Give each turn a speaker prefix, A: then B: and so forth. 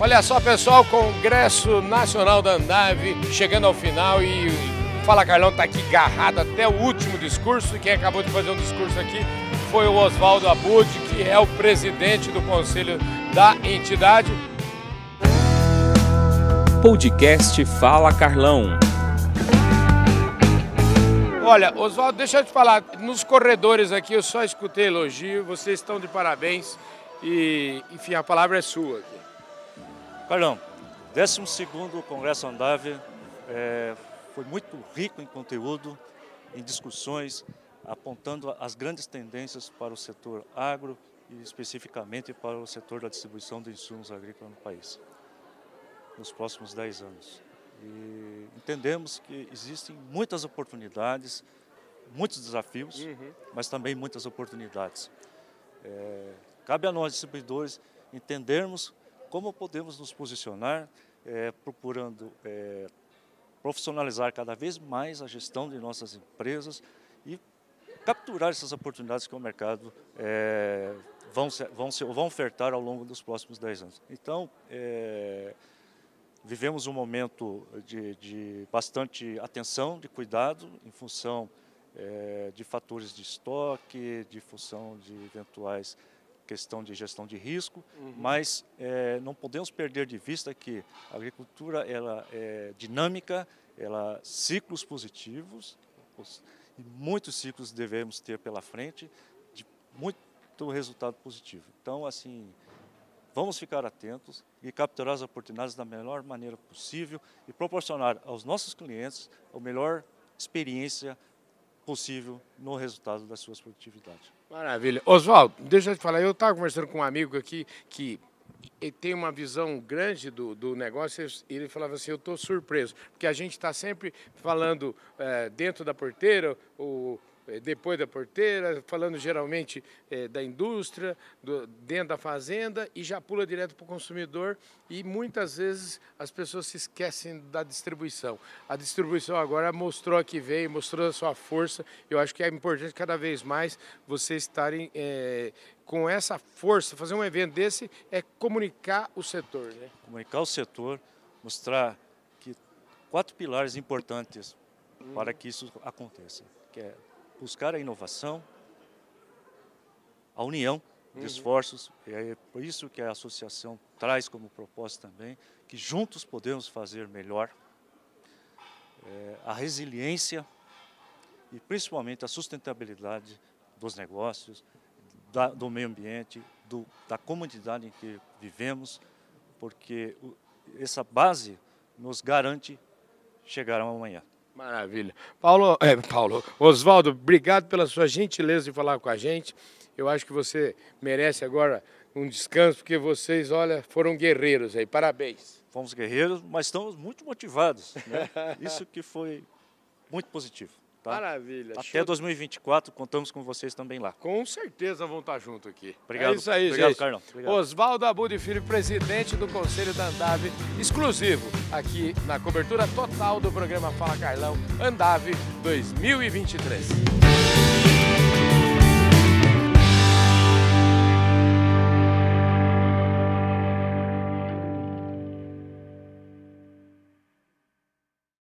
A: Olha só, pessoal, Congresso Nacional da Andave chegando ao final e Fala Carlão está aqui garrado até o último discurso. Quem acabou de fazer um discurso aqui foi o Oswaldo Abud, que é o presidente do conselho da entidade.
B: Podcast Fala Carlão.
A: Olha, Oswaldo, deixa eu te falar, nos corredores aqui eu só escutei elogio, vocês estão de parabéns e, enfim, a palavra é sua aqui.
C: Carlão, 12 Congresso Andave é, foi muito rico em conteúdo, em discussões, apontando as grandes tendências para o setor agro e especificamente para o setor da distribuição de insumos agrícolas no país, nos próximos 10 anos. E entendemos que existem muitas oportunidades, muitos desafios, uhum. mas também muitas oportunidades. É, cabe a nós, distribuidores, entendermos como podemos nos posicionar, é, procurando é, profissionalizar cada vez mais a gestão de nossas empresas e capturar essas oportunidades que o mercado é, vão, vão, vão ofertar ao longo dos próximos 10 anos. Então, é, vivemos um momento de, de, bastante atenção, de cuidado, em função é, de fatores de estoque, de função de eventuais questão de gestão de risco, uhum. mas é, não podemos perder de vista que a agricultura ela é dinâmica, ela ciclos positivos, e muitos ciclos devemos ter pela frente, de muito resultado positivo. Então, assim, Vamos ficar atentos e capturar as oportunidades da melhor maneira possível e proporcionar aos nossos clientes a melhor experiência possível no resultado das suas produtividades.
A: Maravilha. Oswaldo, deixa eu te falar, eu estava conversando com um amigo aqui que tem uma visão grande do, do negócio e ele falava assim, eu estou surpreso, porque a gente está sempre falando é, dentro da porteira, o depois da porteira, falando geralmente é, da indústria, do, dentro da fazenda e já pula direto para o consumidor e muitas vezes as pessoas se esquecem da distribuição. A distribuição agora mostrou que veio, mostrou a sua força. Eu acho que é importante cada vez mais vocês estarem é, com essa força. Fazer um evento desse é comunicar o setor. Né?
C: Comunicar o setor, mostrar que quatro pilares importantes para que isso aconteça, que é buscar a inovação, a união de uhum. esforços, e é por isso que a associação traz como propósito também que juntos podemos fazer melhor, é, a resiliência e principalmente a sustentabilidade dos negócios, da, do meio ambiente, do, da comunidade em que vivemos, porque o, essa base nos garante chegar ao amanhã.
A: Maravilha. Paulo, é, Paulo, Oswaldo, obrigado pela sua gentileza de falar com a gente. Eu acho que você merece agora um descanso, porque vocês, olha, foram guerreiros aí. Parabéns.
C: Fomos guerreiros, mas estamos muito motivados. Né? Isso que foi muito positivo. Tá?
A: Maravilha.
C: Até Show. 2024 contamos com vocês também lá.
A: Com certeza vão estar junto aqui.
C: Obrigado. É
A: isso aí,
C: Obrigado,
A: gente.
C: Carlão.
A: Oswaldo Abud Filho, presidente do Conselho da Andave, exclusivo aqui na cobertura total do programa Fala Carlão Andave 2023.